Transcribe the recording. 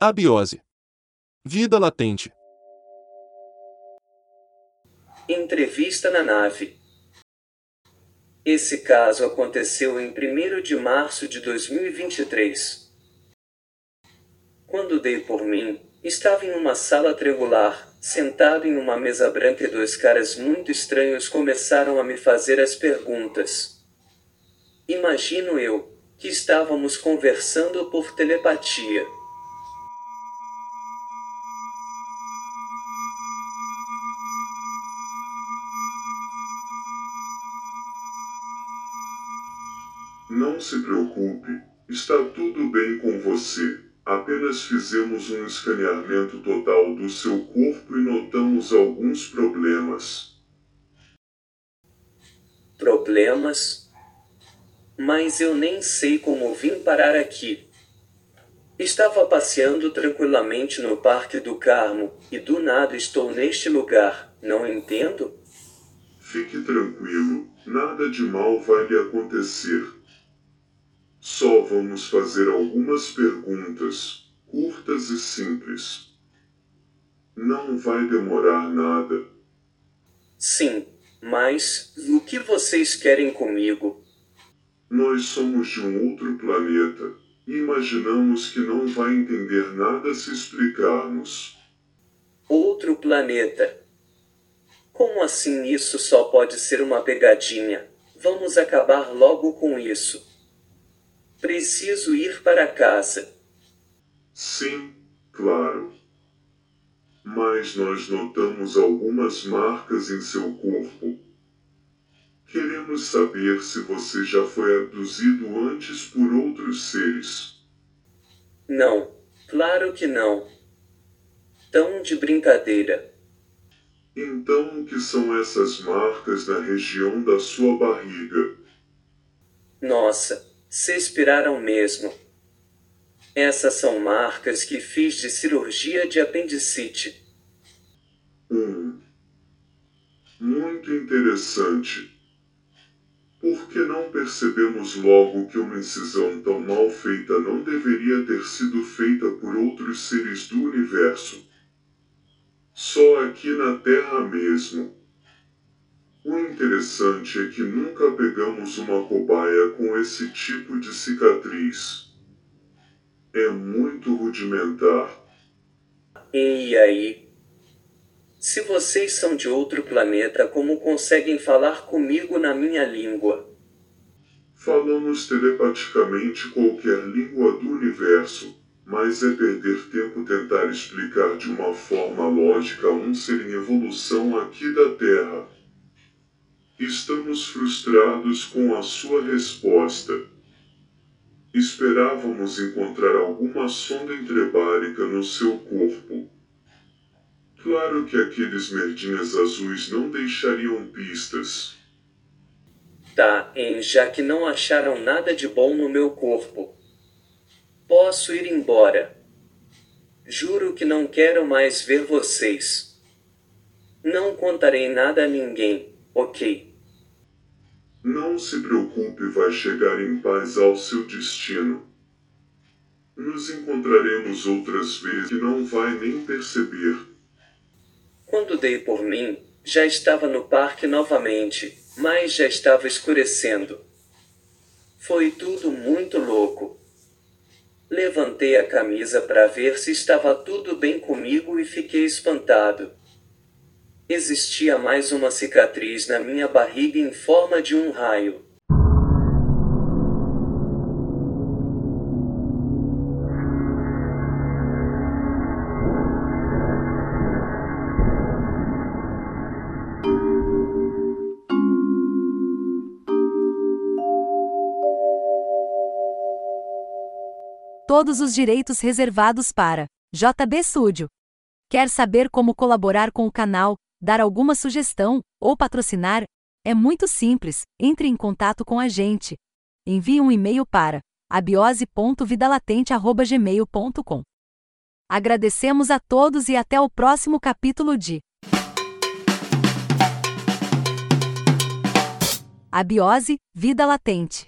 Abiose. Vida latente. Entrevista na nave. Esse caso aconteceu em 1 de março de 2023. Quando dei por mim, estava em uma sala triangular, sentado em uma mesa branca e dois caras muito estranhos começaram a me fazer as perguntas. Imagino eu, que estávamos conversando por telepatia. Não se preocupe, está tudo bem com você. Apenas fizemos um escaneamento total do seu corpo e notamos alguns problemas. Problemas? Mas eu nem sei como vim parar aqui. Estava passeando tranquilamente no Parque do Carmo, e do nada estou neste lugar, não entendo? Fique tranquilo, nada de mal vai lhe acontecer. Só vamos fazer algumas perguntas, curtas e simples. Não vai demorar nada. Sim, mas o que vocês querem comigo? Nós somos de um outro planeta e imaginamos que não vai entender nada se explicarmos. Outro planeta? Como assim isso só pode ser uma pegadinha? Vamos acabar logo com isso. Preciso ir para casa. Sim, claro. Mas nós notamos algumas marcas em seu corpo. Queremos saber se você já foi abduzido antes por outros seres. Não, claro que não. Tão de brincadeira. Então, o que são essas marcas na região da sua barriga? Nossa, se expiraram mesmo. Essas são marcas que fiz de cirurgia de apendicite. Hum. Muito interessante. Por que não percebemos logo que uma incisão tão mal feita não deveria ter sido feita por outros seres do universo? Só aqui na Terra mesmo. O interessante é que nunca pegamos uma cobaia com esse tipo de cicatriz. É muito rudimentar. E aí? Se vocês são de outro planeta, como conseguem falar comigo na minha língua? Falamos telepaticamente qualquer língua do universo, mas é perder tempo tentar explicar de uma forma lógica um ser em evolução aqui da Terra. Estamos frustrados com a sua resposta. Esperávamos encontrar alguma sonda entrebárica no seu corpo. Claro que aqueles merdinhas azuis não deixariam pistas. Tá, em já que não acharam nada de bom no meu corpo. Posso ir embora. Juro que não quero mais ver vocês. Não contarei nada a ninguém, ok? Não se preocupe, vai chegar em paz ao seu destino. Nos encontraremos outras vezes e não vai nem perceber. Quando dei por mim, já estava no parque novamente, mas já estava escurecendo. Foi tudo muito louco. Levantei a camisa para ver se estava tudo bem comigo e fiquei espantado. Existia mais uma cicatriz na minha barriga em forma de um raio. Todos os direitos reservados para JB Studio. Quer saber como colaborar com o canal, dar alguma sugestão ou patrocinar? É muito simples. Entre em contato com a gente. Envie um e-mail para abiose.vidalatente@gmail.com. Agradecemos a todos e até o próximo capítulo de Abiose, Vida Latente.